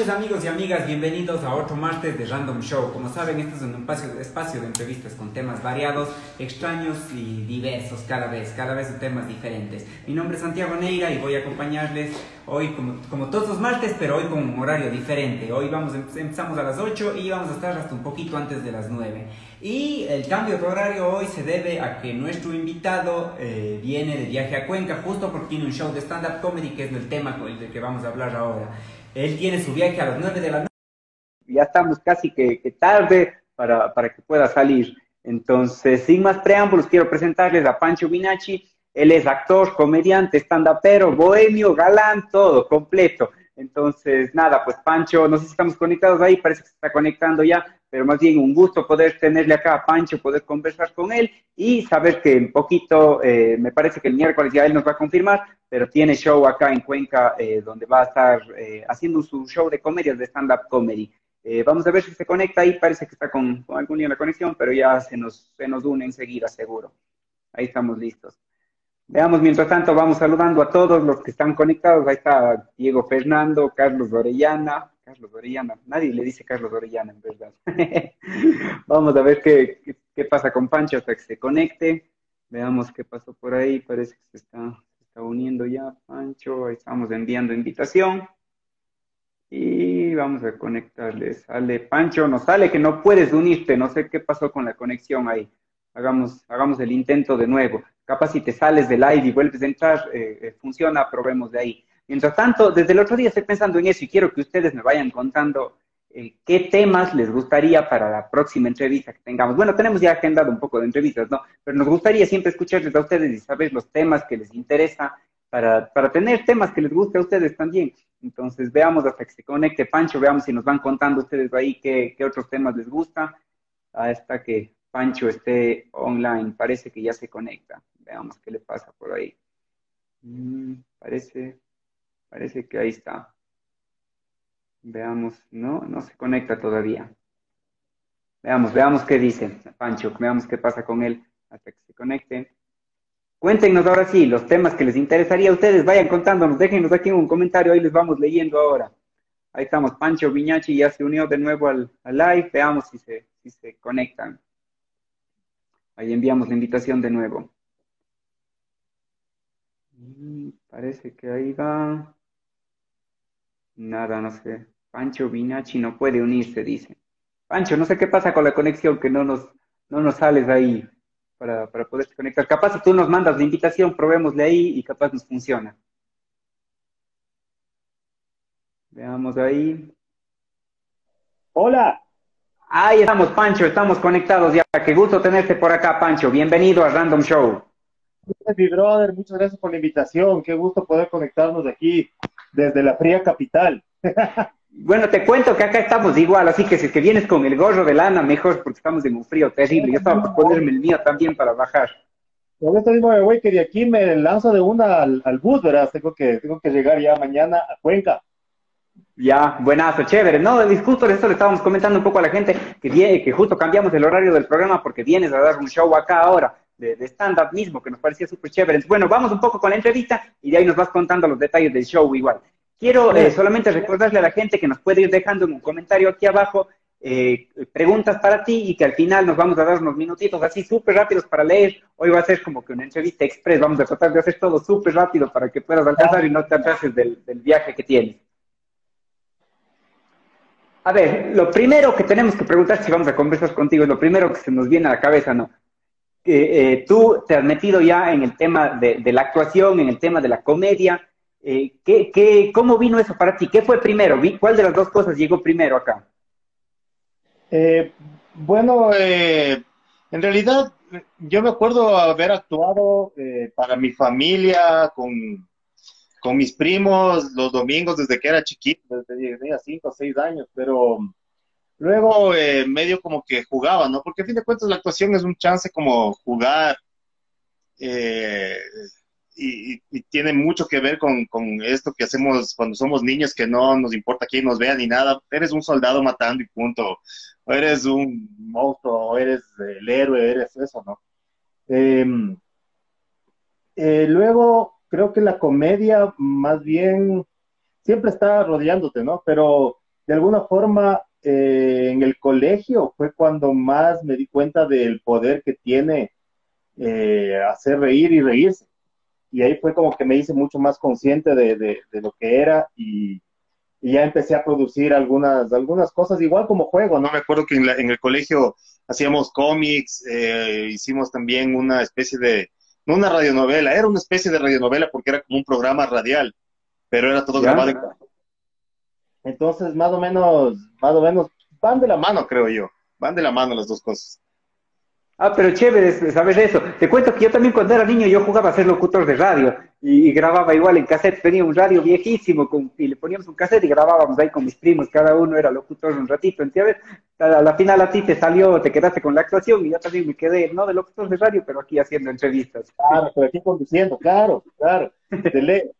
Noches amigos y amigas, bienvenidos a otro martes de Random Show. Como saben, este es un espacio, espacio de entrevistas con temas variados, extraños y diversos cada vez, cada vez temas diferentes. Mi nombre es Santiago Neira y voy a acompañarles hoy como, como todos los martes, pero hoy con un horario diferente. Hoy vamos, empezamos a las 8 y vamos a estar hasta un poquito antes de las 9. Y el cambio de horario hoy se debe a que nuestro invitado eh, viene de viaje a Cuenca justo porque tiene un show de stand-up comedy que es el tema del que vamos a hablar ahora. Él tiene su viaje a las 9 de la noche. Ya estamos casi que, tarde para, para, que pueda salir. Entonces, sin más preámbulos, quiero presentarles a Pancho Minacci. Él es actor, comediante, stand-upero, bohemio, galán, todo, completo. Entonces, nada, pues Pancho, no sé si estamos conectados ahí, parece que se está conectando ya, pero más bien un gusto poder tenerle acá a Pancho, poder conversar con él y saber que un poquito, eh, me parece que el miércoles ya él nos va a confirmar, pero tiene show acá en Cuenca eh, donde va a estar eh, haciendo su show de comedias de stand-up comedy. Eh, vamos a ver si se conecta ahí, parece que está con, con algún en la conexión, pero ya se nos, se nos une enseguida, seguro. Ahí estamos listos. Veamos, mientras tanto, vamos saludando a todos los que están conectados. Ahí está Diego Fernando, Carlos Orellana. Carlos Orellana, nadie le dice Carlos Orellana, en verdad. vamos a ver qué, qué, qué pasa con Pancho hasta que se conecte. Veamos qué pasó por ahí, parece que se está está uniendo ya Pancho, estamos enviando invitación. Y vamos a conectarle. Sale Pancho, nos sale que no puedes unirte, no sé qué pasó con la conexión ahí. Hagamos, hagamos el intento de nuevo. Capaz si te sales del live y vuelves a entrar, eh, eh, funciona, probemos de ahí. Mientras tanto, desde el otro día estoy pensando en eso y quiero que ustedes me vayan contando eh, qué temas les gustaría para la próxima entrevista que tengamos. Bueno, tenemos ya agendado un poco de entrevistas, ¿no? Pero nos gustaría siempre escucharles a ustedes y saber los temas que les interesa para, para tener temas que les guste a ustedes también. Entonces, veamos hasta que se conecte Pancho, veamos si nos van contando ustedes ahí qué, qué otros temas les gusta hasta que Pancho esté online. Parece que ya se conecta. Veamos qué le pasa por ahí. Mm, parece, parece que ahí está. Veamos, no, no se conecta todavía. Veamos, veamos qué dice Pancho, veamos qué pasa con él hasta que se conecte. Cuéntenos ahora sí los temas que les interesaría a ustedes, vayan contándonos, déjenos aquí un comentario, ahí les vamos leyendo ahora. Ahí estamos, Pancho Viñachi ya se unió de nuevo al, live, veamos si se, si se conectan. Ahí enviamos la invitación de nuevo. Mm, parece que ahí va. Nada, no sé. Pancho Vinachi no puede unirse, dice. Pancho, no sé qué pasa con la conexión, que no nos, no nos sales ahí para, para poder conectar. Capaz si tú nos mandas la invitación, probémosle ahí y capaz nos funciona. Veamos ahí. Hola. Ahí estamos, Pancho, estamos conectados ya. Qué gusto tenerte por acá, Pancho. Bienvenido a Random Show. Mi brother, muchas gracias por la invitación. Qué gusto poder conectarnos aquí desde la fría capital. Bueno, te cuento que acá estamos igual, así que si es que vienes con el gorro de lana, mejor porque estamos en un frío terrible. Yo estaba por ponerme el mío también para bajar. Con esto mismo, güey, que de aquí me lanzo de una al, bus, ¿verdad? Tengo que, tengo que llegar ya mañana a Cuenca. Ya, buenazo, chévere. No, justo esto le estábamos comentando un poco a la gente que, viene, que justo cambiamos el horario del programa porque vienes a dar un show acá ahora de, de stand-up mismo, que nos parecía súper chévere. Bueno, vamos un poco con la entrevista y de ahí nos vas contando los detalles del show igual. Quiero eh, solamente recordarle a la gente que nos puede ir dejando en un comentario aquí abajo eh, preguntas para ti y que al final nos vamos a dar unos minutitos así súper rápidos para leer. Hoy va a ser como que una entrevista express, vamos a tratar de hacer todo súper rápido para que puedas alcanzar y no te atrases del, viaje que tienes. A ver, lo primero que tenemos que preguntar si vamos a conversar contigo, es lo primero que se nos viene a la cabeza, ¿no? Eh, tú te has metido ya en el tema de la actuación, en el tema de la comedia, eh, ¿qué, qué, cómo vino eso para ti? ¿Qué fue primero? ¿Cuál de las dos cosas llegó primero acá? Eh, bueno, eh, en realidad yo me acuerdo haber actuado eh, para mi familia, con, con, mis primos, los domingos desde que era chiquito, desde tenía 5 o 6 años, pero luego medio como que jugaba, ¿no? Porque a fin de cuentas la actuación es un chance como jugar. Eh, y, tiene mucho que ver con, esto que hacemos cuando somos niños, que no nos importa quién nos vea ni nada. Eres un soldado matando y punto. O eres un monstruo, o eres el héroe, eres eso, ¿no? Em, eh, luego, creo que la comedia, más bien, siempre está rodeándote, ¿no? Pero de alguna forma eh, en el colegio fue cuando más me di cuenta del poder que tiene eh, hacer reír y reírse. Y ahí fue como que me hice mucho más consciente de, de, lo que era y, y, ya empecé a producir algunas, algunas cosas, igual como juego, ¿no? Me acuerdo que en, en el colegio hacíamos cómics, eh, hicimos también una especie de, no una radionovela, era una especie de radionovela porque era como un programa radial, pero era todo grabado en entonces, más o menos, más o menos, van de la mano, creo yo. Van de la mano las dos cosas. Ah, pero chévere saber eso. Te cuento que yo también cuando era niño yo jugaba a ser locutor de radio y, grababa igual en cassette. Tenía un radio viejísimo con, y le poníamos un cassette y grabábamos ahí con mis primos. Cada uno era locutor un ratito. ¿entiendes? A la final a ti te salió, te quedaste con la actuación y yo también me quedé, no de locutor de radio, pero aquí haciendo entrevistas. Claro, pero aquí conduciendo, claro, claro. De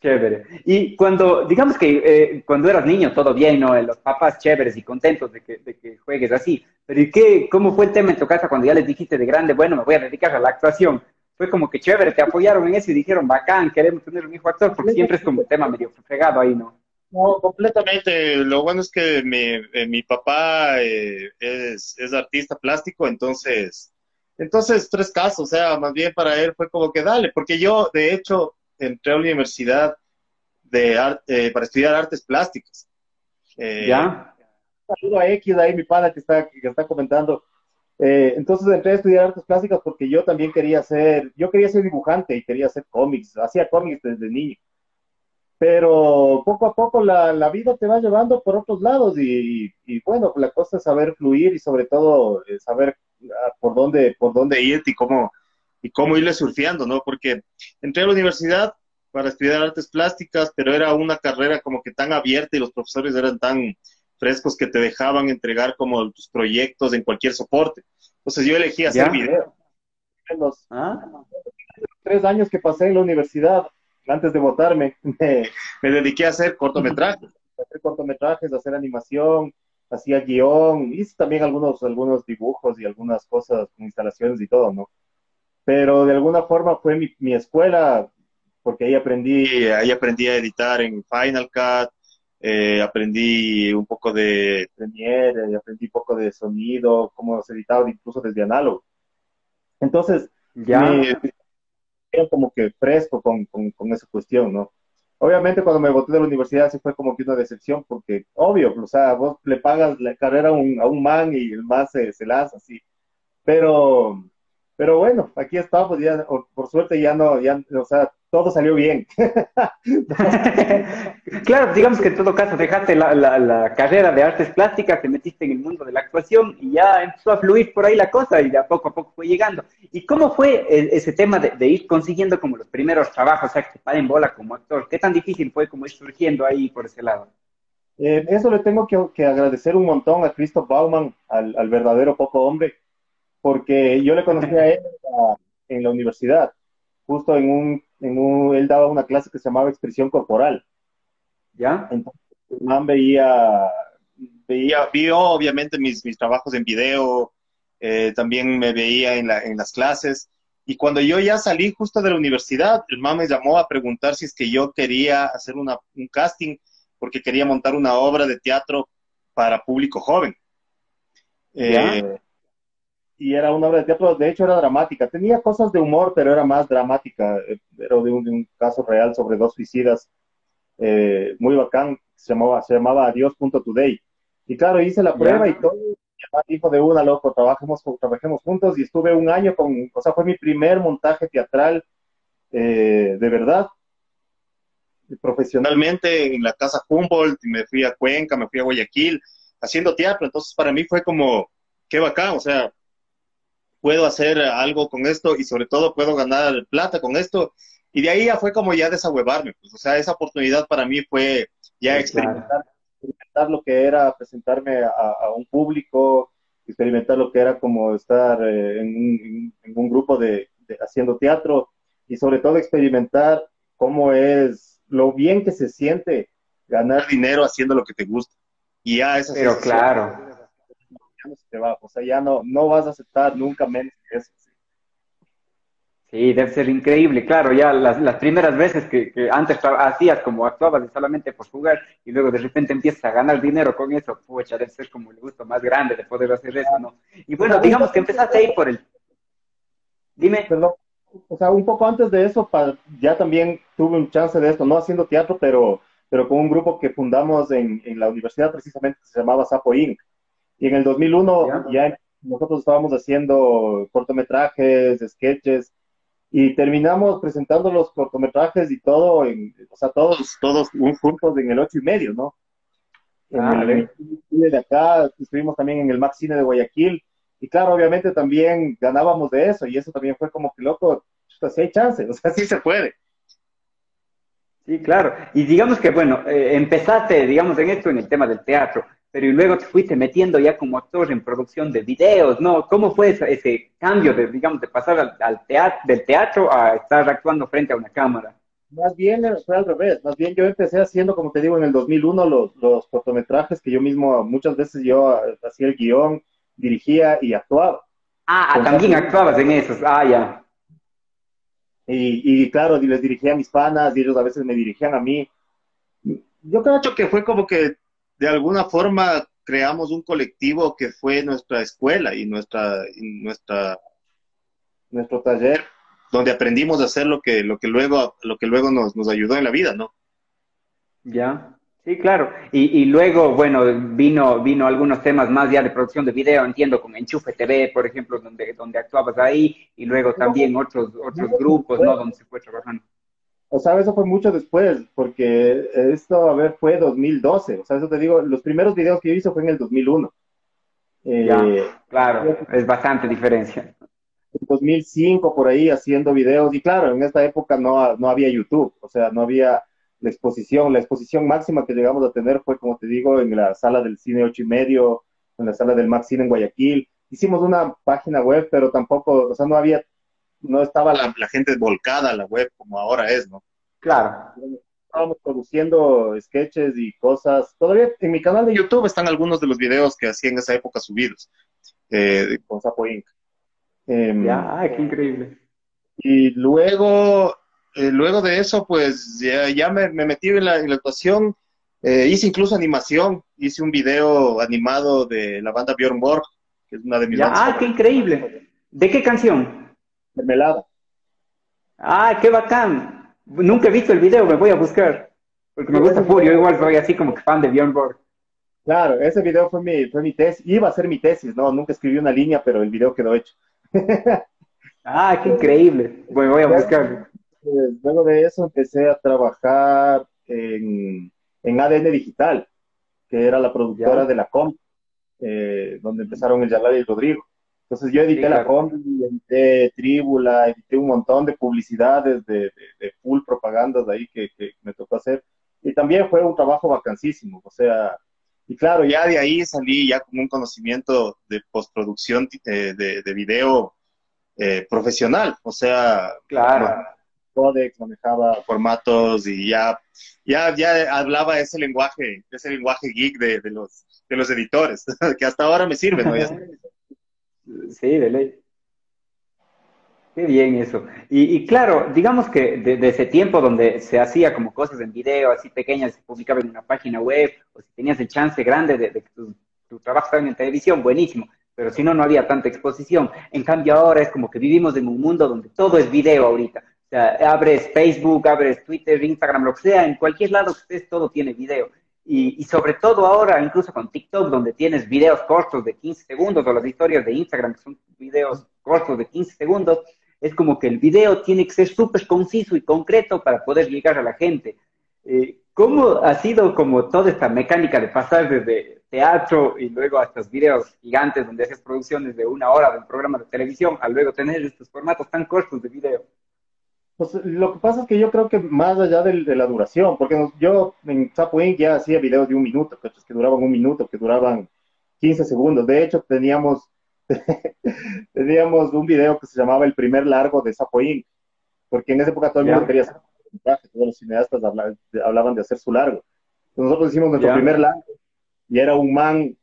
Chévere. Y cuando, digamos que eh, cuando eras niño, todo bien, ¿no? Los papás chéveres y contentos de que, de que juegues así. Pero ¿y qué, cómo fue el tema en tu casa cuando ya les dijiste de grande, bueno, me voy a dedicar a la actuación? Fue como que chévere, te apoyaron en eso y dijeron, bacán, queremos tener un hijo actor, porque siempre es como un tema medio fregado ahí, ¿no? No, completamente. Lo bueno es que mi, eh, mi papá eh, es, es artista plástico, entonces, entonces tres casos, o sea, más bien para él fue como que dale, porque yo, de hecho, entré a la universidad de eh, para estudiar artes plásticas. Eh, ¿Ya? Saludo a X ahí, mi pana que está, que está comentando. Eh, entonces entré a estudiar artes plásticas porque yo también quería ser, yo quería ser dibujante y quería hacer cómics, hacía cómics desde niño. Pero poco a poco la, la vida te va llevando por otros lados y, y, bueno, la cosa es saber fluir y sobre todo saber ah, por dónde, por dónde irte y cómo, y cómo irle surfeando, ¿no? Porque entré a la universidad para estudiar artes plásticas, pero era una carrera como que tan abierta y los profesores eran tan frescos que te dejaban entregar como tus proyectos en cualquier soporte. Entonces yo elegí hacer video. En los ¿Ah? tres años que pasé en la universidad, antes de votarme, me, dediqué a hacer cortometrajes, a hacer cortometrajes, a hacer animación, hacía guion, hice también algunos, algunos dibujos y algunas cosas, instalaciones y todo, ¿no? Pero de alguna forma fue mi, escuela, porque ahí aprendí, ahí aprendí a editar en Final Cut, eh, aprendí un poco de Premiere, aprendí un poco de sonido, cómo se editaba incluso desde análogo. Entonces, ya era como que fresco con, con, esa cuestión, ¿no? Obviamente cuando me boté de la universidad sí fue como que una decepción, porque obvio, o sea, vos le pagas la carrera a un, a un man y el man se, se lanza así. Pero pero bueno, aquí estamos, ya, por suerte ya no, ya, o sea, todo salió bien. claro, digamos que en todo caso dejaste la, la, carrera de artes plásticas, te metiste en el mundo de la actuación y ya empezó a fluir por ahí la cosa y de a poco a poco fue llegando. ¿Y cómo fue ese tema de, ir consiguiendo como los primeros trabajos, o sea, que te paren bola como actor? ¿Qué tan difícil fue como ir surgiendo ahí por ese lado? Eh, eso le tengo que, que, agradecer un montón a Christoph Bauman, al, al verdadero poco hombre, porque yo le conocí a él en la universidad, justo en un, en un, él daba una clase que se llamaba expresión corporal. ¿Ya? Entonces, el man veía, veía, vio obviamente mis, mis trabajos en video, eh, también me veía en, la, en las clases. Y cuando yo ya salí justo de la universidad, el man me llamó a preguntar si es que yo quería hacer una, un casting, porque quería montar una obra de teatro para público joven. Eh, y era una obra de teatro, de hecho era dramática. Tenía cosas de humor, pero era más dramática. Eh, era de un, caso real sobre dos suicidas, eh, muy bacán, se llamaba, se llamaba Adiós.today. Y claro, hice la prueba y todo, y dijo de una, loco, trabajemos, trabajemos juntos y estuve un año con, o sea, fue mi primer montaje teatral eh, de verdad, profesionalmente en la casa Humboldt, me fui a Cuenca, me fui a Guayaquil, haciendo teatro, entonces para mí fue como, qué bacán, o sea, puedo hacer algo con esto y sobre todo puedo ganar plata con esto. Y de ahí ya fue como ya desahuevarme, pues, o sea, esa oportunidad para mí fue ya experimentar, experimentar, lo que era presentarme a, un público, experimentar lo que era como estar eh, en, un, grupo de, haciendo teatro y sobre todo experimentar cómo es lo bien que se siente ganar dinero haciendo lo que te gusta. Y ya eso Pero claro ya no se te o sea, ya no, no vas a aceptar nunca menos que eso. Sí, debe ser increíble, claro, ya las, las primeras veces que, que, antes hacías como actuabas solamente por jugar y luego de repente empiezas a ganar dinero con eso, pucha, debe ser como el gusto más grande de poder hacer eso, ¿no? Y bueno, digamos que empezaste ahí por el... Dime. Perdón, o sea, un poco antes de eso, ya también tuve un chance de esto, no haciendo teatro, pero, pero con un grupo que fundamos en, en la universidad precisamente que se llamaba Sapo Inc. Y en el 2001 ya, ya nosotros estábamos haciendo cortometrajes, sketches, y terminamos presentando los cortometrajes y todo, en, o sea, todos, todos juntos en el ocho y medio, ¿no? Ah, en el, cine de acá, estuvimos también en el Max Cine de Guayaquil, y claro, obviamente también ganábamos de eso, y eso también fue como que loco, pues sí hay chance, o sea, sí se puede. Sí, claro, y digamos que, bueno, eh, empezaste, digamos, en esto, en el tema del teatro, pero y luego te fuiste metiendo ya como actor en producción de videos, ¿no? ¿Cómo fue ese, cambio de, digamos, de pasar al, teatro, del teatro a estar actuando frente a una cámara? Más bien fue al revés, más bien yo empecé haciendo, como te digo, en el 2001 los, los cortometrajes que yo mismo, muchas veces yo hacía el guion, dirigía y actuaba. Ah, también actuabas en esos, ah, ya. Y, y claro, les dirigía a mis panas y ellos a veces me dirigían a mí. Yo creo que fue como que de alguna forma creamos un colectivo que fue nuestra escuela y nuestra, nuestra nuestro taller donde aprendimos a hacer lo que, lo que luego, lo que luego nos, nos ayudó en la vida, ¿no? Ya, sí, claro. Y, y, luego, bueno, vino, vino algunos temas más ya de producción de video, entiendo, con Enchufe TV, por ejemplo, donde, donde actuabas ahí, y luego también otros, otros grupos, ¿no? Donde se fue trabajando. O sea, eso fue mucho después, porque esto, a ver, fue 2012. O sea, eso te digo, los primeros videos que yo hice fue en el 2001. Eh, claro, es bastante diferencia. En 2005, por ahí, haciendo videos. Y claro, en esta época no, no había YouTube, o sea, no había la exposición. La exposición máxima que llegamos a tener fue, como te digo, en la sala del cine ocho y medio, en la sala del Max Cine en Guayaquil. Hicimos una página web, pero tampoco, o sea, no había no estaba la, gente volcada a la web como ahora es, ¿no? Claro. Estábamos produciendo sketches y cosas. Todavía en mi canal de YouTube están algunos de los videos que hacía en esa época subidos eh, con Sapo Inc. Em, ya, qué increíble. Y luego, eh, luego de eso, pues ya, me, metí en la, actuación. Eh, hice incluso animación. Hice un video animado de la banda Bjorn Borg, que es una de mis ya, Ah, qué increíble. ¿De qué canción? Mermelada. Ah, qué bacán. Nunca he visto el video, me voy a buscar. Porque me gusta Furio, igual soy así como que fan de Bjorn Borg. Claro, ese video fue mi, fue mi tesis, iba a ser mi tesis, no, nunca escribí una línea, pero el video quedó hecho. ah, qué increíble. Bueno, voy a buscarlo. Pues, luego de eso empecé a trabajar en, en ADN Digital, que era la productora de la COM, eh, donde empezaron el Yalal y el Rodrigo. Entonces yo edité la combi, edité Tribula, edité un montón de publicidades, de, de, full propagandas de ahí que, que, me tocó hacer. Y también fue un trabajo vacancísimo, o sea, y claro, ya de ahí salí ya con un conocimiento de postproducción de, de, de video eh, profesional, o sea, claro. Codex, manejaba formatos y ya, ya, ya hablaba ese lenguaje, ese lenguaje geek de, de los, de los editores, que hasta ahora me sirve, ¿no? Sí, de ley. Qué bien eso. Y, claro, digamos que desde ese tiempo donde se hacía como cosas en video, así pequeñas, se publicaba en una página web, o si tenías el chance grande de, que tu, trabajo estaba en televisión, buenísimo. Pero si no, no había tanta exposición. En cambio, ahora es como que vivimos en un mundo donde todo es video ahorita. O sea, abres Facebook, abres Twitter, Instagram, lo que sea, en cualquier lado que estés, todo tiene video. Y, sobre todo ahora, incluso con TikTok, donde tienes videos cortos de 15 segundos, o las historias de Instagram, que son videos cortos de 15 segundos, es como que el video tiene que ser súper conciso y concreto para poder llegar a la gente. Eh, ¿Cómo ha sido como toda esta mecánica de pasar desde teatro y luego a estos videos gigantes donde haces producciones de una hora de un programa de televisión, a luego tener estos formatos tan cortos de video? Pues lo que pasa es que yo creo que más allá de, la duración, porque yo en Sapo ya hacía videos de un minuto, que duraban un minuto, que duraban 15 segundos. De hecho, teníamos, teníamos un video que se llamaba El primer largo de Sapo porque en esa época todo el mundo quería hacer un todos los cineastas hablaban, de hacer su largo. nosotros hicimos nuestro primer largo y era un man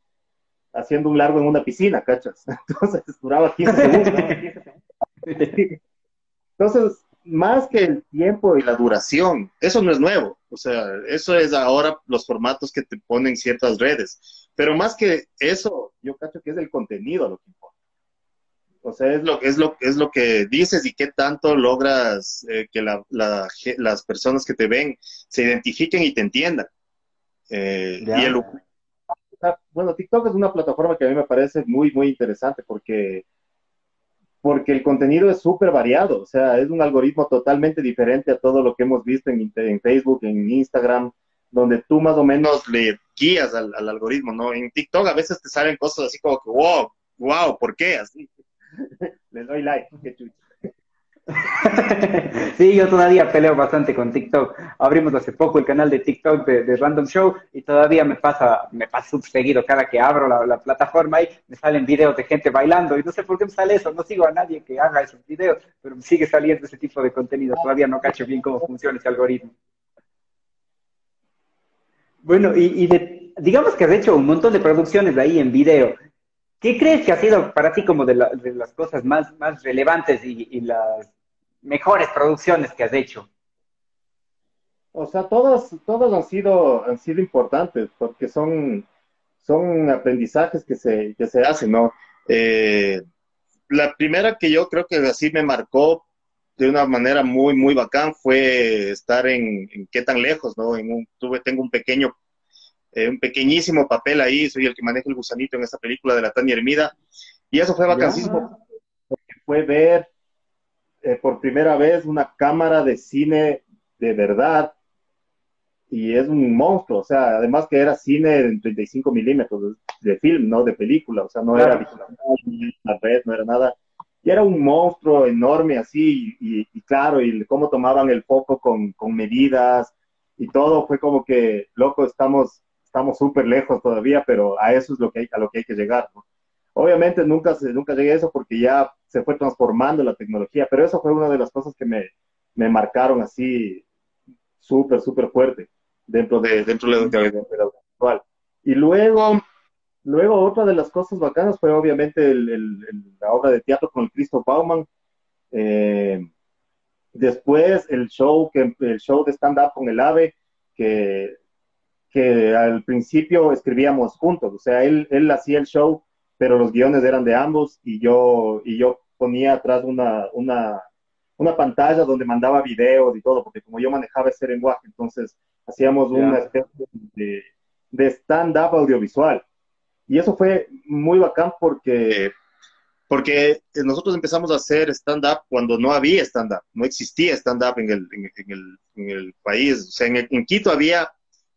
haciendo un largo en una piscina, ¿cachas? Entonces duraba 15 segundos. Entonces, más que el tiempo y la duración, eso no es nuevo. O sea, eso es ahora los formatos que te ponen ciertas redes. Pero más que eso, yo cacho que es el contenido lo que importa. O sea, es lo, es lo, es lo que dices y qué tanto logras eh, que las personas que te ven se identifiquen y te entiendan. Eh, y el, bueno, TikTok es una plataforma que a mí me parece muy, muy interesante porque porque el contenido es súper variado, o sea, es un algoritmo totalmente diferente a todo lo que hemos visto en, Facebook, en Instagram, donde tú más o menos le guías al, al, algoritmo, ¿no? En TikTok a veces te salen cosas así como que, wow, wow, ¿por qué? Así. le doy like, qué chucho. sí, yo todavía peleo bastante con TikTok. Abrimos hace poco el canal de TikTok de, Random Show y todavía me pasa, me pasa seguido cada que abro la, plataforma y me salen videos de gente bailando y no sé por qué me sale eso, no sigo a nadie que haga esos videos, pero me sigue saliendo ese tipo de contenido. Todavía no cacho bien cómo funciona ese algoritmo. Bueno, y, digamos que has hecho un montón de producciones de ahí en video. ¿Qué crees que ha sido para ti como de, las cosas más, más relevantes y las mejores producciones que has hecho? O sea, todas, todas han sido, han sido importantes porque son, son aprendizajes que se, que se hacen, ¿no? Eh, la primera que yo creo que así me marcó de una manera muy, muy bacán fue estar en, qué tan lejos, ¿no? En un, tuve, tengo un pequeño, eh, un pequeñísimo papel ahí, soy el que maneja el gusanito en esta película de la Tania Hermida, y eso fue bacanísimo, porque fue ver eh, por primera vez una cámara de cine de verdad y es un monstruo, o sea, además que era cine en 35 milímetros de, film, no de película, o sea, no era una red, no era nada. Y era un monstruo enorme así, y, claro, y cómo tomaban el foco con, con, medidas y todo, fue como que, loco, estamos estamos súper lejos todavía, pero a eso es lo que hay, a lo que hay que llegar, ¿no? Obviamente nunca, se, nunca llegué a eso porque ya se fue transformando la tecnología, pero eso fue una de las cosas que me, me marcaron así súper, súper fuerte dentro de, dentro de la actual. Y luego, luego otra de las cosas bacanas fue obviamente el, la obra de teatro con el Cristo Bauman. Eh, después el show, que, el show de stand-up con el AVE, que, que al principio escribíamos juntos, o sea, él, él hacía el show pero los guiones eran de ambos y yo, y yo ponía atrás una, una, una pantalla donde mandaba videos y todo, porque como yo manejaba ese lenguaje, entonces hacíamos una especie de, de stand-up audiovisual. Y eso fue muy bacán porque, porque nosotros empezamos a hacer stand-up cuando no había stand-up, no existía stand-up en el, en, el, en el país. O sea, en, en Quito había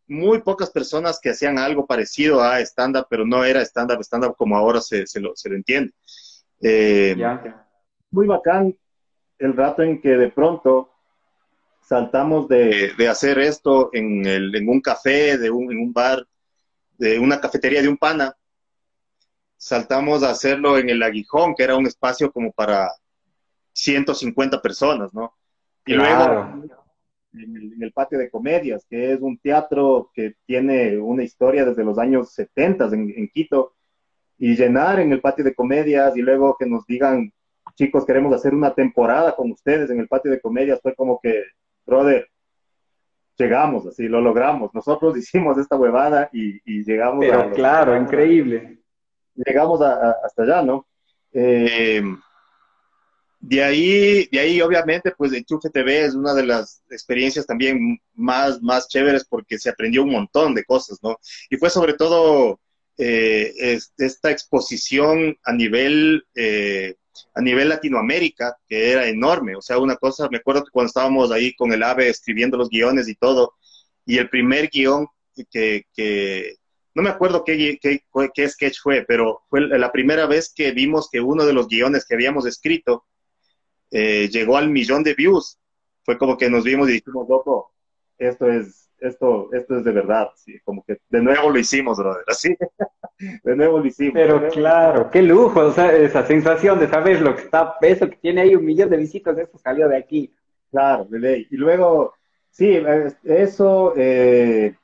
muy pocas personas que hacían algo parecido a stand-up, pero no era stand-up, stand-up como ahora se, se, lo, se lo, entiende. Eh, muy bacán el rato en que de pronto saltamos de, de hacer esto en, el, en, un café, de un, en un bar, de una cafetería de un pana, saltamos a hacerlo en el Aguijón, que era un espacio como para 150 personas, ¿no? Y luego en el, patio de comedias, que es un teatro que tiene una historia desde los años 70 en, Quito, y llenar en el patio de comedias y luego que nos digan, chicos, queremos hacer una temporada con ustedes en el patio de comedias, fue como que, brother, llegamos, así, lo logramos. Nosotros hicimos esta huevada y, llegamos Pero claro, increíble. Llegamos hasta allá, ¿no? Eh, de ahí, de ahí obviamente, pues Enchufe TV es una de las experiencias también más, más chéveres porque se aprendió un montón de cosas, ¿no? Y fue sobre todo eh, esta exposición a nivel, eh, a nivel Latinoamérica, que era enorme. O sea, una cosa, me acuerdo que cuando estábamos ahí con el AVE escribiendo los guiones y todo, y el primer guion que, que no me acuerdo qué, qué, qué sketch fue, pero fue la primera vez que vimos que uno de los guiones que habíamos escrito eh, llegó al millón de views. Fue como que nos vimos y dijimos, loco, esto es, esto, esto es de verdad, sí, como que de nuevo lo hicimos, brother, así, de nuevo lo hicimos. Pero claro, qué lujo, o sea, esa sensación de saber lo que está, eso que tiene ahí un millón de visitas, eso salió de aquí. Claro, de ley. Y luego, sí, eso, eh,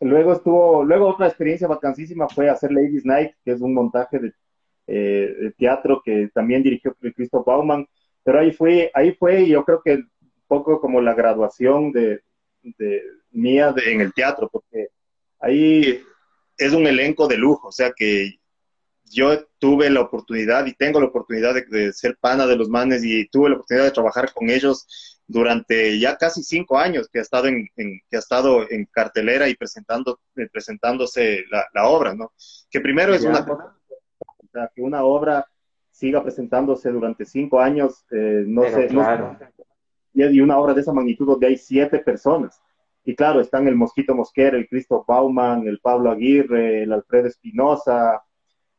luego estuvo, luego otra experiencia vacancísima fue hacer Ladies Night, que es un montaje de, eh, de teatro que también dirigió Christoph Bauman, Pero ahí fue, ahí fue, yo creo que un poco como la graduación de, de mía en el teatro, porque ahí es un elenco de lujo, o sea que yo tuve la oportunidad y tengo la oportunidad de, ser pana de los manes y tuve la oportunidad de trabajar con ellos durante ya casi cinco años que ha estado en, que ha estado en cartelera y presentando eh, presentándose la, obra, ¿no? Que primero es una cosa, que una obra siga presentándose durante cinco años, eh, no sé, claro. y una obra de esa magnitud donde hay siete personas. Y claro, están el Mosquito Mosquera, el Cristo Bauman, el Pablo Aguirre, el Alfredo Espinosa,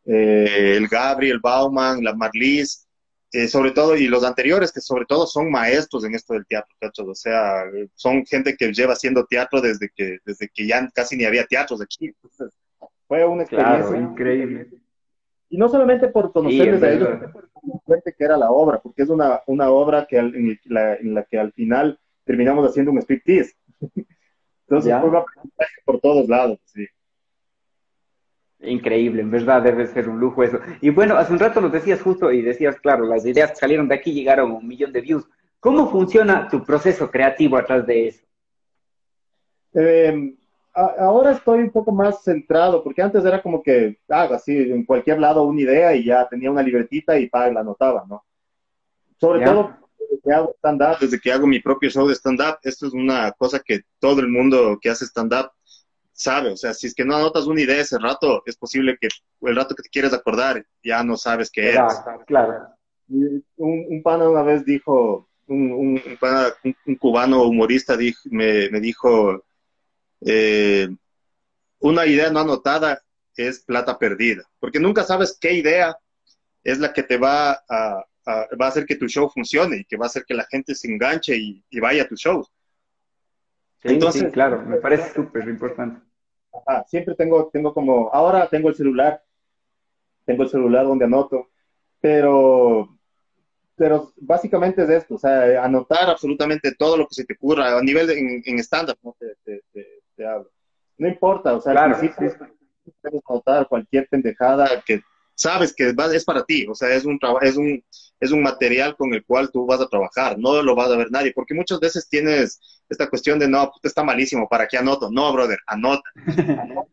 eh, el Gabriel Bauman, la Marlis, eh, sobre todo, y los anteriores, que sobre todo son maestros en esto del teatro, O sea, son gente que lleva haciendo teatro desde que, desde que ya casi ni había teatros aquí. fue una experiencia increíble. Y no solamente por conocerles a ellos, por que era la obra, porque es una, una obra que en, la, en la que al final terminamos haciendo un striptease. Entonces, fue por todos lados, sí. Increíble, en verdad debe ser un lujo eso. Y bueno, hace un rato nos decías justo y decías, claro, las ideas que salieron de aquí llegaron a un millón de views. ¿Cómo funciona tu proceso creativo atrás de eso? Ahora estoy un poco más centrado, porque antes era como que hago así, en cualquier lado una idea y ya tenía una libretita y pa, la anotaba, ¿no? Sobre todo desde que hago stand-up, desde que hago mi propio show de stand-up, esto es una cosa que todo el mundo que hace stand-up sabe, o sea, si es que no anotas una idea ese rato, es posible que el rato que te quieres acordar ya no sabes qué es. Claro. Un, un pana una vez dijo, un, un, un, cubano humorista me, me, dijo, eh, una idea no anotada es plata perdida, porque nunca sabes qué idea es la que te va a, va a hacer que tu show funcione y que va a hacer que la gente se enganche y, y vaya a tu show. Entonces, claro, me parece súper importante. siempre tengo, tengo como, ahora tengo el celular, tengo el celular donde anoto, pero, pero básicamente es esto, o sea, anotar absolutamente todo lo que se te ocurra a nivel en, en estándar, ¿no? Te, hablo. No importa, o sea, claro, sí, puedes anotar cualquier pendejada que sabes que es para ti, o sea, es un, es un, es un material con el cual tú vas a trabajar, no lo vas a ver nadie, porque muchas veces tienes esta cuestión de, no, está malísimo, ¿para qué anoto? No, brother, anota.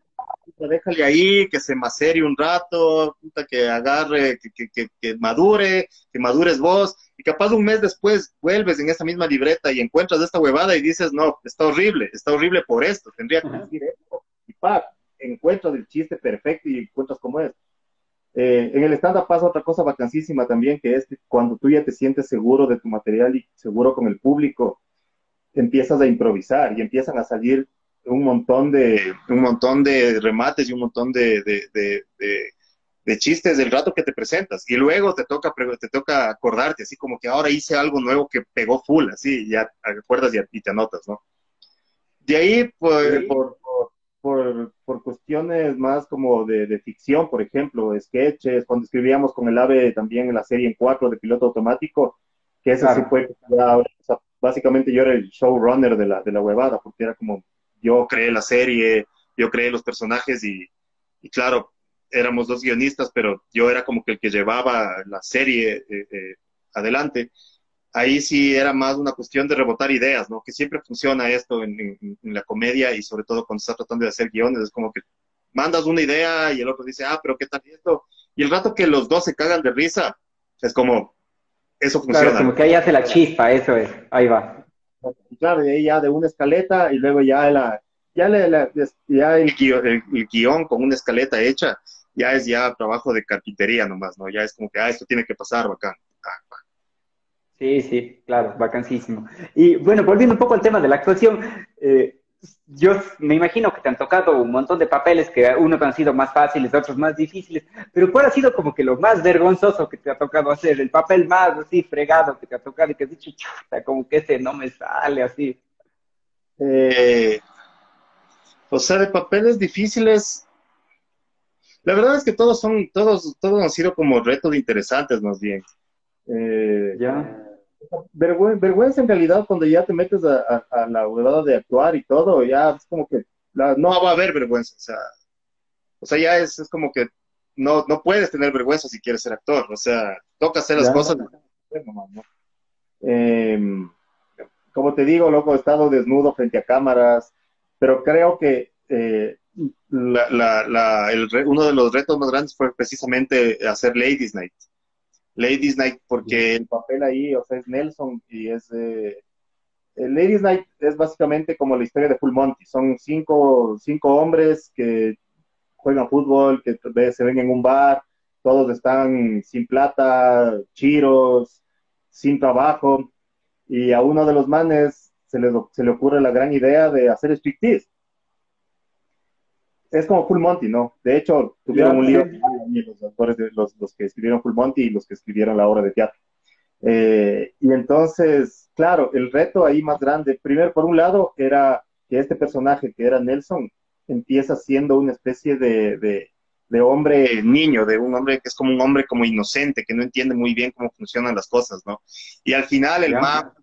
déjale ahí, que se macere un rato, puta, que agarre, que, que, que, madure, que madures vos, y capaz un mes después vuelves en esa misma libreta y encuentras esta huevada y dices, no, está horrible, está horrible por esto, tendría que decir esto, y pa, encuentras el chiste perfecto y encuentras cómo es. Eh, en el stand-up pasa otra cosa vacancísima también, que es que cuando tú ya te sientes seguro de tu material y seguro con el público, empiezas a improvisar y empiezan a salir un montón de, un montón de remates y un montón de, de, de, chistes del rato que te presentas. Y luego te toca, te toca acordarte, así como que ahora hice algo nuevo que pegó full, así, ya acuerdas y, te anotas, ¿no? De ahí, pues, por, por, por, cuestiones más como de, de, ficción, por ejemplo, sketches, cuando escribíamos con el AVE también en la serie en cuatro de piloto automático, que eso sí fue, básicamente yo era el showrunner de la, de la huevada, porque era como, yo creé la serie, yo creé los personajes y, y claro, éramos dos guionistas, pero yo era como que el que llevaba la serie eh, eh, adelante ahí sí era más una cuestión de rebotar ideas, ¿no? Que siempre funciona esto en, la comedia y sobre todo cuando estás tratando de hacer guiones, es como que mandas una idea y el otro dice, ah, pero ¿qué tal esto? Y el rato que los dos se cagan de risa, es como, eso funciona. Claro, como que ahí hace la chispa, eso es, ahí va. Claro, y ahí ya de una escaleta y luego ya, la, ya, ya el, guion, el guion con una escaleta hecha, ya es ya trabajo de carpintería nomás, ¿no? Ya es como que, ah, esto tiene que pasar, bacán. Sí, sí, claro, vacancísimo. Y bueno, volviendo un poco al tema de la actuación, eh, yo me imagino que te han tocado un montón de papeles que unos han sido más fáciles, otros más difíciles, pero ¿cuál ha sido como que lo más vergonzoso que te ha tocado hacer? El papel más así fregado que te ha tocado y que has dicho, chuta, como que ese no me sale así. Eh, o sea, de papeles difíciles, la verdad es que todos son, todos, todos han sido como retos interesantes más bien. Eh, ya vergüenza en realidad cuando ya te metes a, la huevada de actuar y todo, ya es como que no va a haber vergüenza, o sea, o sea ya es, como que no, no puedes tener vergüenza si quieres ser actor, o sea, toca hacer las cosas. Em, como te digo, loco, he estado desnudo frente a cámaras, pero creo que eh, uno de los retos más grandes fue precisamente hacer Ladies Night. Ladies Night, porque el papel ahí, o sea, es Nelson y es... Eh, Ladies Night es básicamente como la historia de Full Monty. Son cinco, cinco hombres que juegan fútbol, que se ven en un bar, todos están sin plata, chiros, sin trabajo, y a uno de los manes se le, se le ocurre la gran idea de hacer striptease. Es como Full Monty, ¿no? De hecho, tuvieron un lío los autores, de, los, los, que escribieron Full Monty y los que escribieron la obra de teatro. Eh, y entonces, claro, el reto ahí más grande, primero por un lado, era que este personaje, que era Nelson, empieza siendo una especie de, de, hombre niño, de un hombre que es como un hombre como inocente, que no entiende muy bien cómo funcionan las cosas, ¿no? Y al final el map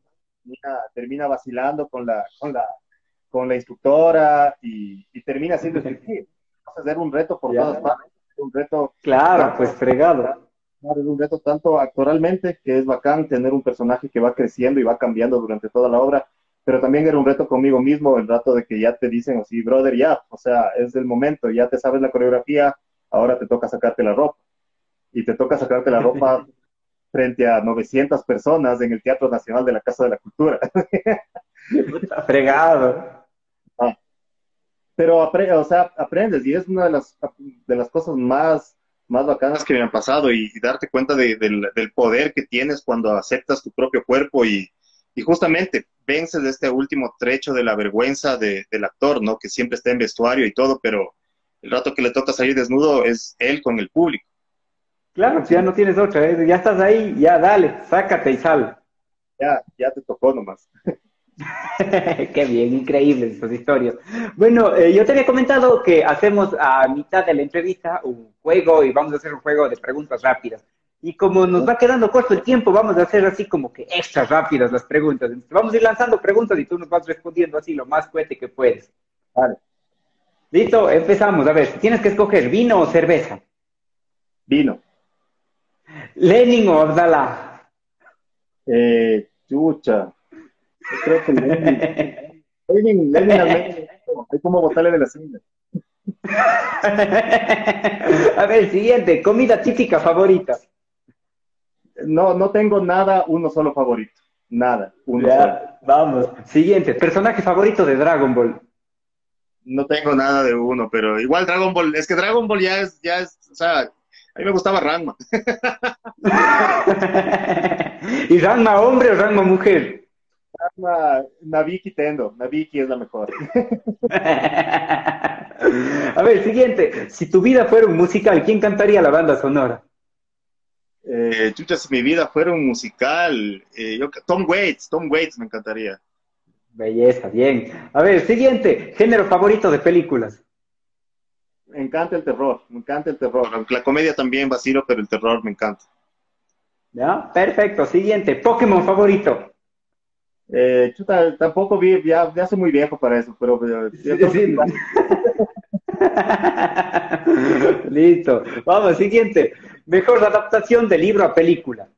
termina, vacilando con la, con la, con la instructora y, termina siendo efectivo. Entonces era un reto por todas partes, un reto... Claro, pues fregado. Es un reto tanto actoralmente, que es bacán tener un personaje que va creciendo y va cambiando durante toda la obra, pero también era un reto conmigo mismo el rato de que ya te dicen así, brother, ya, o sea, es el momento, ya te sabes la coreografía, ahora te toca sacarte la ropa. Y te toca sacarte la ropa frente a 900 personas en el Teatro Nacional de la Casa de la Cultura. Fregado. Pero, o sea, aprendes y es una de las, de las cosas más, más bacanas que me han pasado y, darte cuenta del, del, poder que tienes cuando aceptas tu propio cuerpo y, y justamente vence de este último trecho de la vergüenza del actor, ¿no? Que siempre está en vestuario y todo, pero el rato que le toca salir desnudo es él con el público. Claro, ya no tienes otra, ¿eh? ya estás ahí, ya dale, sácate y sal. Ya, ya te tocó nomás. Qué bien, increíbles esas historias. Bueno, eh, yo te había comentado que hacemos a mitad de la entrevista un juego y vamos a hacer un juego de preguntas rápidas. Y como nos va quedando corto el tiempo, vamos a hacer así como que extra rápidas las preguntas. vamos a ir lanzando preguntas y tú nos vas respondiendo así lo más fuerte que puedes. Vale. Listo, empezamos. A ver, tienes que escoger vino o cerveza. Vino. Lenin o Abdalá. Eh, chucha. Creo que Lenin. Lenin, Lenin al Hay como botarle de la cena. a ver, siguiente. Comida típica favorita no, no tengo nada, uno solo favorito. Nada, uno Vamos. Siguiente, personaje favorito de Dragon Ball. No tengo nada de uno, pero igual Dragon Ball, es que Dragon Ball ya es, ya es, o sea, a mí me gustaba Ranma. ¿Y Ranma hombre o Ranma mujer? Ranma, Nabiki Tendo, Nabiki es la mejor. a ver, siguiente, si tu vida fuera un musical, ¿quién cantaría la banda sonora? eh, chucha, si mi vida fuera un musical, eh, Tom Waits, Tom Waits me encantaría. Belleza, bien. A ver, siguiente, género favorito de películas. Me encanta el terror, me encanta el terror. La comedia también vacilo, pero el terror me encanta. ¿Ya? Perfecto. Siguiente, Pokémon favorito. Eh, chuta, tampoco vi, ya, ya soy muy viejo para eso, pero... Listo. Vamos, siguiente. Mejor adaptación de libro a película.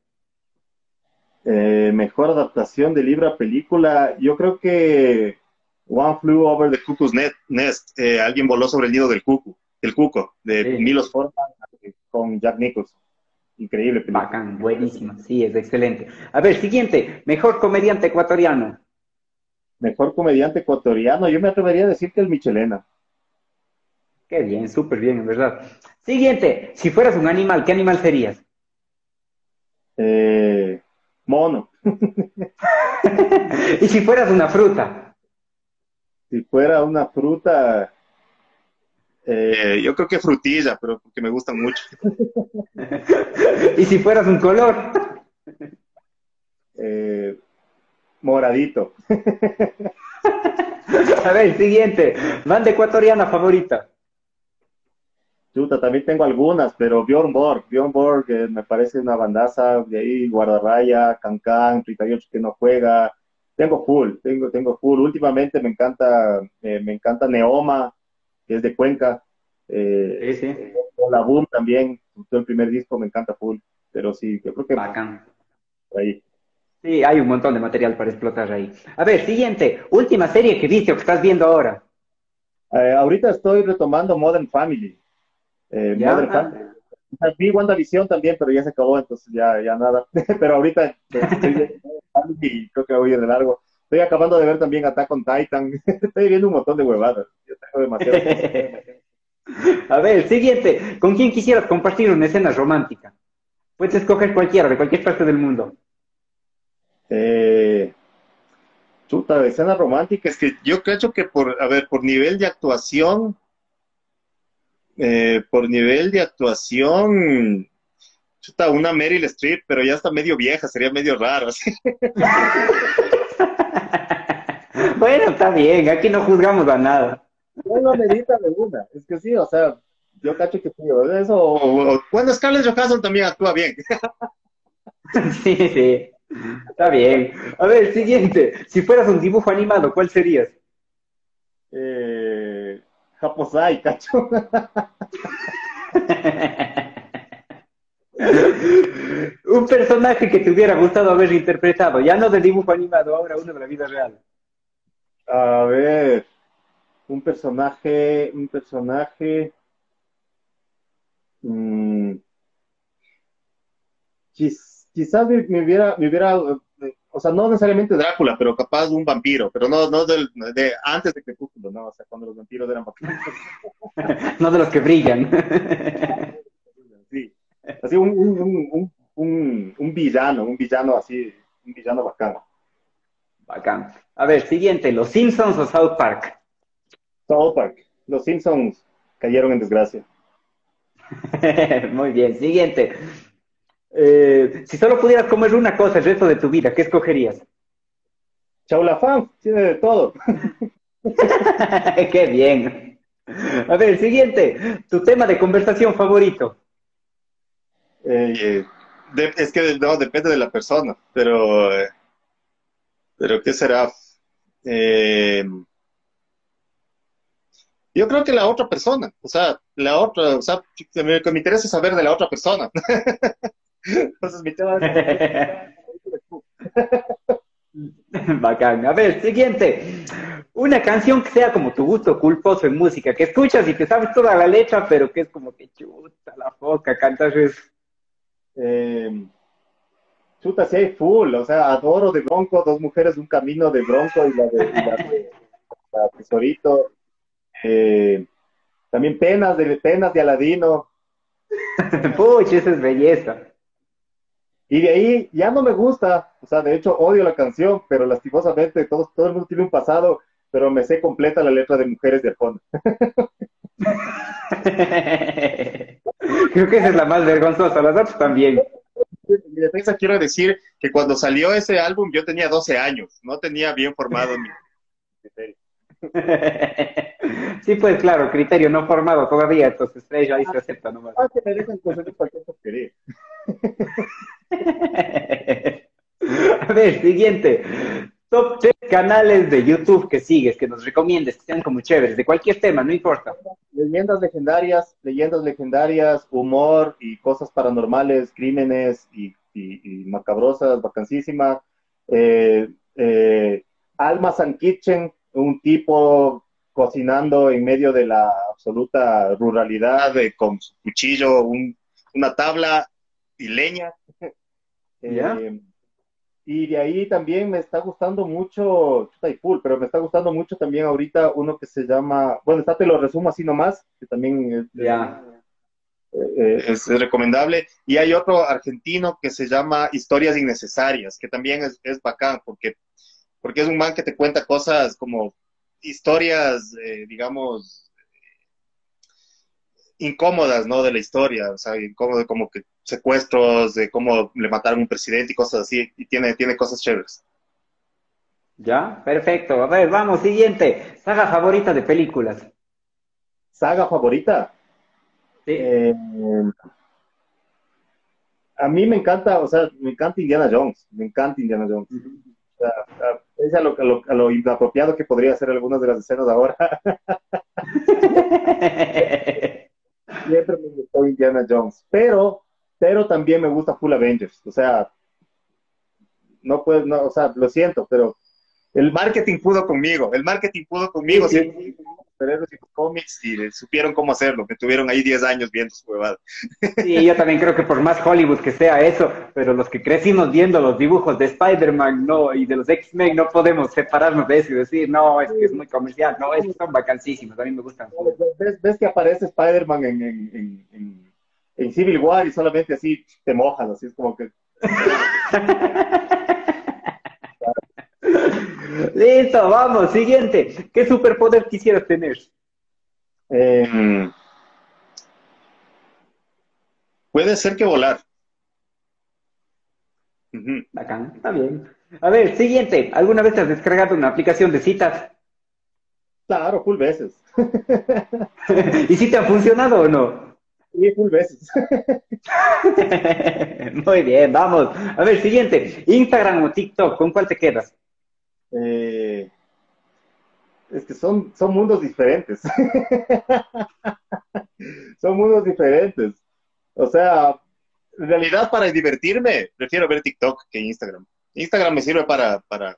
Eh, mejor adaptación de libro a película. Yo creo que One Flew Over the Cuckoo's Nest. Eh, alguien voló sobre el nido del cuco, el cuco, de Milos Forman con Jack Nicholson. Increíble película. Bacán, buenísima. Sí, es excelente. A ver, siguiente. Mejor comediante ecuatoriano. Mejor comediante ecuatoriano. Yo me atrevería a decir que el Michelena. Qué bien, súper bien, en verdad. Siguiente, si fueras un animal, ¿qué animal serías? Eh, mono. ¿Y si fueras una fruta? Si fuera una fruta, eh, yo creo que frutilla, pero porque me gusta mucho. ¿Y si fueras un color? Eh, moradito. A ver, siguiente. Banda ecuatoriana favorita. Chuta, también tengo algunas, pero Bjorn Borg, Bjorn Borg eh, me parece una bandaza, de ahí Guardarraya, Cancán, 38 que no juega, tengo full, tengo, tengo full. Últimamente me encanta, me encanta Neoma, que es de Cuenca, eh, sí, sí. la Boom también, el primer disco me encanta full, pero sí, yo creo que... Bacán. Ahí. Sí, hay un montón de material para explotar ahí. A ver, siguiente, última serie que viste o que estás viendo ahora. Eh, ahorita estoy retomando Modern Family. Eh, Modern Ah. Family. Vi WandaVision también, pero ya se acabó, entonces ya, ya nada. pero ahorita estoy Modern Family y creo que voy de largo. Estoy acabando de ver también Attack on Titan. estoy viendo un montón de huevadas. Yo tengo demasiado. A ver, siguiente, ¿con quién quisieras compartir una escena romántica? Puedes escoger cualquiera, de cualquier parte del mundo. Eh, chuta, escena romántica. Es que yo creo que por, a ver, por nivel de actuación, eh, por nivel de actuación, chuta, una Meryl Streep, pero ya está medio vieja, sería medio raro. así. Bueno, está bien, aquí no juzgamos a nada. Bueno, medita de una. Es que sí, o sea, yo cacho que sí, o eso. bueno, Scarlett Johansson también actúa bien. Sí, sí, está bien. A ver, siguiente, si fueras un dibujo animado, ¿cuál serías? Eh, Japosai, cacho. Un personaje que te hubiera gustado haber interpretado, ya no de dibujo animado, ahora uno de la vida real. A ver, un personaje, un personaje. mm, quiz- quizás me, me hubiera, me hubiera, o sea, no necesariamente Drácula, pero capaz un vampiro, pero no, no del, de antes de Crepúsculo, no, o sea, cuando los vampiros eran vampiros. No de los que brillan. Sí. Así un, un, un, un villano, un villano así, un villano bacano. Bacán. A ver, siguiente, ¿Los Simpsons o South Park? South Park. Los Simpsons cayeron en desgracia. Muy bien, siguiente. Eh, si solo pudieras comer una cosa el resto de tu vida, ¿qué escogerías? Chaulafán, tiene de todo. Qué bien. A ver, siguiente. Tu tema de conversación favorito. Eh, eh, de- es que no, depende de la persona, pero, eh, pero ¿qué será? Eh, yo creo que la otra persona, o sea, la otra, o sea, que me, me interesa saber de la otra persona. Entonces, mi tema Bacán. A ver, siguiente. Una canción que sea como tu gusto culposo en música, que escuchas y que sabes toda la letra, pero que es como que chuta la foca, cantas eso. eh, chuta, sí hay full, o sea, adoro de Bronco, dos mujeres, un camino de Bronco y la de, y la de- la Tesorito. Eh, también penas de penas de Aladino. Puch, esa es belleza. Y de ahí ya no me gusta, o sea, de hecho odio la canción, pero lastimosamente todo, todo el mundo tiene un pasado, pero me sé completa la letra de Mujeres de Arjona. Creo que esa es la más vergonzosa, las otras también. En mi defensa quiero decir que cuando salió ese álbum yo tenía 12 años, no tenía bien formado mi criterio. Sí, pues claro, criterio no formado todavía, entonces ahí se acepta nomás. Ah, que me dejan cualquier porquería. A ver, siguiente. Top 3 canales de YouTube que sigues, que nos recomiendes, que sean como chéveres, de cualquier tema, no importa. Leyendas legendarias, leyendas legendarias, humor y cosas paranormales, crímenes y, y- y macabrosas, vacancísima. Eh, eh, Alma San Kitchen, un tipo cocinando en medio de la absoluta ruralidad, eh, con su cuchillo, un- una tabla y leña. ¿Ya? Eh, y de ahí también me está gustando mucho, chuta y full, pero me está gustando mucho también ahorita uno que se llama, bueno, está te lo resumo así nomás, que también es, Ya. eh, es- es recomendable. Y hay otro argentino que se llama Historias Innecesarias, que también es, es bacán, porque, porque es un man que te cuenta cosas como historias, eh, digamos, incómodas, ¿no? De la historia, o sea, incómodo, como que secuestros, de cómo le mataron a un presidente y cosas así, y tiene, tiene cosas chéveres. ¿Ya? Perfecto. A ver, vamos, siguiente. Saga favorita de películas. ¿Saga favorita? Sí. Eh, a mí me encanta, o sea, me encanta Indiana Jones, me encanta Indiana Jones. O sea, a- es a lo, a lo- a lo inapropiado que podría ser algunas de las escenas ahora. Siempre me gustó Indiana Jones, pero, pero también me gusta Full Avengers. O sea, no puedo, no, o sea, lo siento, pero el marketing pudo conmigo, el marketing pudo conmigo, sí, sí, y cómics y supieron cómo hacerlo, me tuvieron ahí 10 años viendo su huevada. Sí, yo también creo que por más Hollywood que sea eso, pero los que crecimos viendo los dibujos de Spider-Man no, y de los X-Men no podemos separarnos de eso y decir, no, es que es muy comercial, no, es que son vacancísimos, a mí me gustan. ¿Ves, ves que aparece Spider-Man en, en, en, en, Civil War y solamente así te mojas, así es como que... Listo, vamos, siguiente. ¿Qué superpoder quisieras tener? Eh, puede ser que volar. Bacán, está bien. A ver, siguiente. ¿Alguna vez has descargado una aplicación de citas? Claro, full veces. ¿Y si te ha funcionado o no? Sí, full veces. Muy bien, vamos. A ver, siguiente. Instagram o TikTok, ¿con cuál te quedas? Eh, es que son, son mundos diferentes. son mundos diferentes. O sea, en realidad para divertirme, prefiero ver TikTok que Instagram. Instagram me sirve para, para,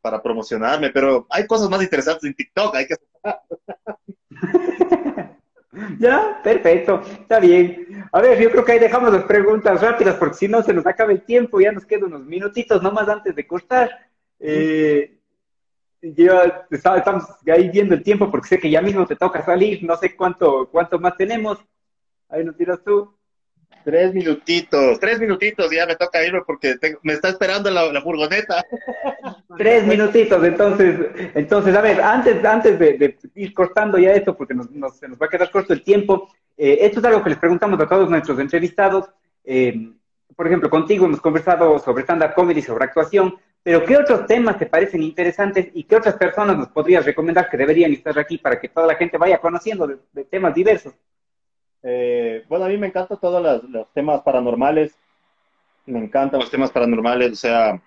para promocionarme, pero hay cosas más interesantes en TikTok, hay que... ya, perfecto, está bien. A ver, yo creo que ahí dejamos las preguntas rápidas, porque si no se nos acaba el tiempo, ya nos quedan unos minutitos nomás antes de cortar. Eh, yo, estamos ahí viendo el tiempo porque sé que ya mismo te toca salir, no sé cuánto, cuánto más tenemos. Ahí nos tiras tú. Tres minutitos, tres minutitos, ya me toca irme porque me está esperando la, furgoneta. Tres minutitos, entonces, entonces, a ver, antes, antes de, ir cortando ya esto, porque nos, se nos va a quedar corto el tiempo, eh, esto es algo que les preguntamos a todos nuestros entrevistados. Eh, por ejemplo, contigo hemos conversado sobre stand-up comedy, sobre actuación, pero ¿qué otros temas te parecen interesantes y qué otras personas nos podrías recomendar que deberían estar aquí para que toda la gente vaya conociendo de, temas diversos? Eh, bueno, a mí me encantan todos los, temas paranormales. Me encantan los temas paranormales, o sea,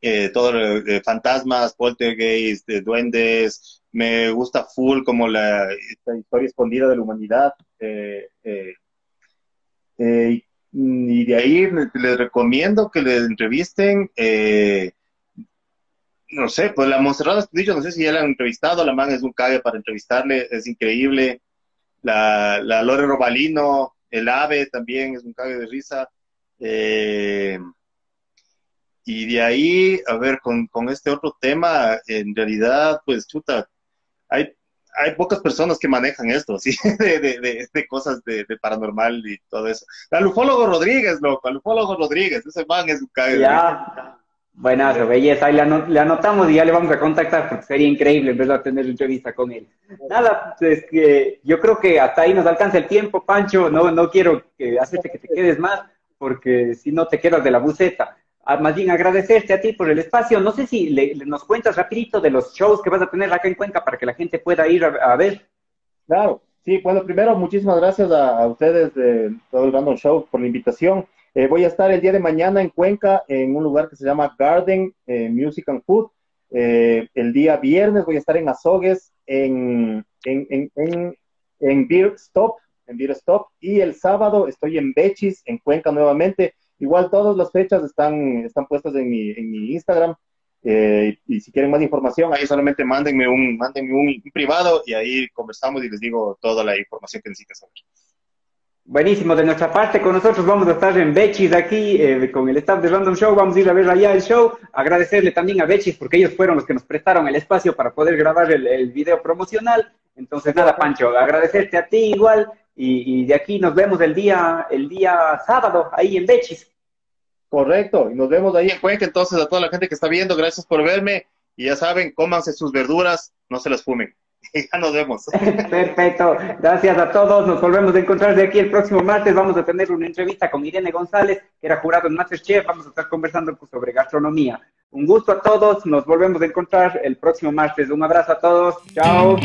eh, todo eh, fantasmas, poltergeist, duendes. Me gusta full como la historia escondida de la humanidad. Y de ahí les recomiendo que les entrevisten. no sé, pues la Monserrat Estudillo, no sé si ya la han entrevistado. La man es un cague para entrevistarle, es increíble la, la Lore Robalino, el ave también es un cague de risa. Eh, y de ahí, a ver, con, con, este otro tema, en realidad, pues chuta, hay, hay pocas personas que manejan esto, ¿sí? De, de, de, cosas de, paranormal y todo eso. Al ufólogo Rodríguez, loco, al ufólogo Rodríguez, ese man es un de risa. Buenas, belleza. Ahí le, anotamos y ya le vamos a contactar porque sería increíble en vez de tener entrevista con él. Nada, pues que yo creo que hasta ahí nos alcanza el tiempo, Pancho. No, no quiero que hacerte que te quedes más porque si no te quedas de la buceta. Más bien agradecerte a ti por el espacio. No sé si le, nos cuentas rapidito de los shows que vas a tener acá en Cuenca para que la gente pueda ir a, ver. Claro, sí. Bueno, primero muchísimas gracias a, ustedes de todo el Random Show por la invitación. Eh, voy a estar el día de mañana en Cuenca, en un lugar que se llama Garden eh, Music and Food. Eh, el día viernes voy a estar en Azogues, en, en, en, en, Beer Stop, en Beer Stop. Y el sábado estoy en Bechis, en Cuenca nuevamente. Igual todas las fechas están, están puestas en mi, en mi Instagram. y si quieren más información, ahí solamente mándenme un, mándenme un, privado y ahí conversamos y les digo toda la información que necesitan saber. Buenísimo, de nuestra parte con nosotros vamos a estar en Bechis aquí eh, con el staff de Random Show, vamos a ir a ver allá el show, agradecerle también a Bechis porque ellos fueron los que nos prestaron el espacio para poder grabar el, el video promocional, entonces nada Pancho, agradecerte a ti igual y, de aquí nos vemos el día, el día sábado ahí en Bechis. Correcto, y nos vemos ahí en Cuenca, entonces a toda la gente que está viendo, gracias por verme y ya saben, cómanse sus verduras, no se las fumen. ya nos vemos. Perfecto. Gracias a todos. Nos volvemos a encontrar de aquí el próximo martes. Vamos a tener una entrevista con Irene González, que era jurado en Masterchef. Vamos a estar conversando sobre gastronomía. Un gusto a todos. Nos volvemos a encontrar el próximo martes. Un abrazo a todos. Chao.